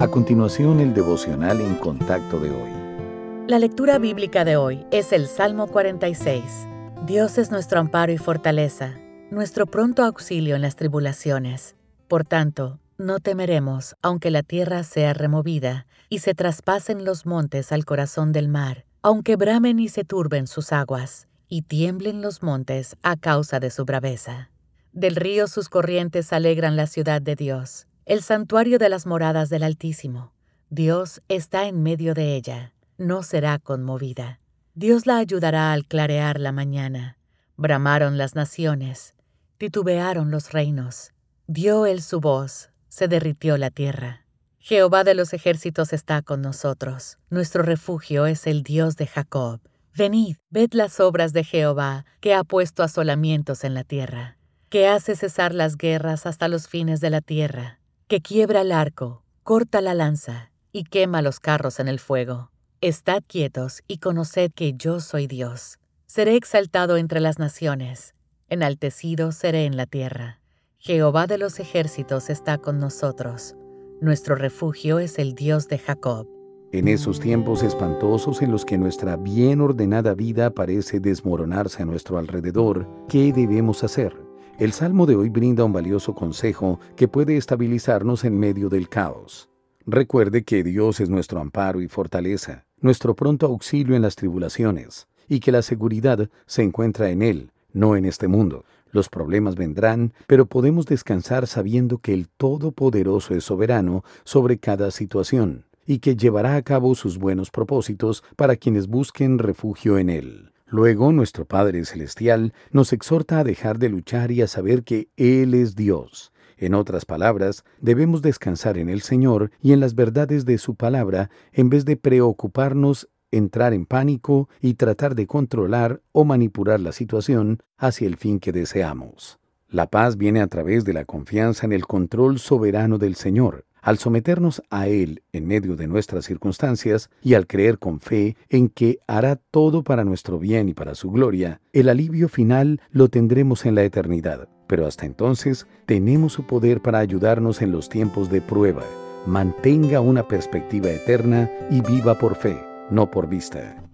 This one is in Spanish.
A continuación, el devocional en contacto de hoy. La lectura bíblica de hoy es el Salmo 46. Dios es nuestro amparo y fortaleza, nuestro pronto auxilio en las tribulaciones. Por tanto, no temeremos, aunque la tierra sea removida y se traspasen los montes al corazón del mar, aunque bramen y se turben sus aguas, y tiemblen los montes a causa de su braveza. Del río sus corrientes alegran la ciudad de Dios el santuario de las moradas del Altísimo. Dios está en medio de ella, no será conmovida. Dios la ayudará al clarear la mañana. Bramaron las naciones, titubearon los reinos. Dio él su voz, se derritió la tierra. Jehová de los ejércitos está con nosotros. Nuestro refugio es el Dios de Jacob. Venid, ved las obras de Jehová, que ha puesto asolamientos en la tierra, que hace cesar las guerras hasta los fines de la tierra que quiebra el arco, corta la lanza y quema los carros en el fuego. Estad quietos y conoced que yo soy Dios. Seré exaltado entre las naciones, enaltecido seré en la tierra. Jehová de los ejércitos está con nosotros. Nuestro refugio es el Dios de Jacob. En esos tiempos espantosos en los que nuestra bien ordenada vida parece desmoronarse a nuestro alrededor, ¿qué debemos hacer? El Salmo de hoy brinda un valioso consejo que puede estabilizarnos en medio del caos. Recuerde que Dios es nuestro amparo y fortaleza, nuestro pronto auxilio en las tribulaciones, y que la seguridad se encuentra en Él, no en este mundo. Los problemas vendrán, pero podemos descansar sabiendo que el Todopoderoso es soberano sobre cada situación, y que llevará a cabo sus buenos propósitos para quienes busquen refugio en Él. Luego nuestro Padre Celestial nos exhorta a dejar de luchar y a saber que Él es Dios. En otras palabras, debemos descansar en el Señor y en las verdades de su palabra en vez de preocuparnos, entrar en pánico y tratar de controlar o manipular la situación hacia el fin que deseamos. La paz viene a través de la confianza en el control soberano del Señor, al someternos a Él en medio de nuestras circunstancias y al creer con fe en que hará todo para nuestro bien y para su gloria, el alivio final lo tendremos en la eternidad. Pero hasta entonces tenemos su poder para ayudarnos en los tiempos de prueba. Mantenga una perspectiva eterna y viva por fe, no por vista.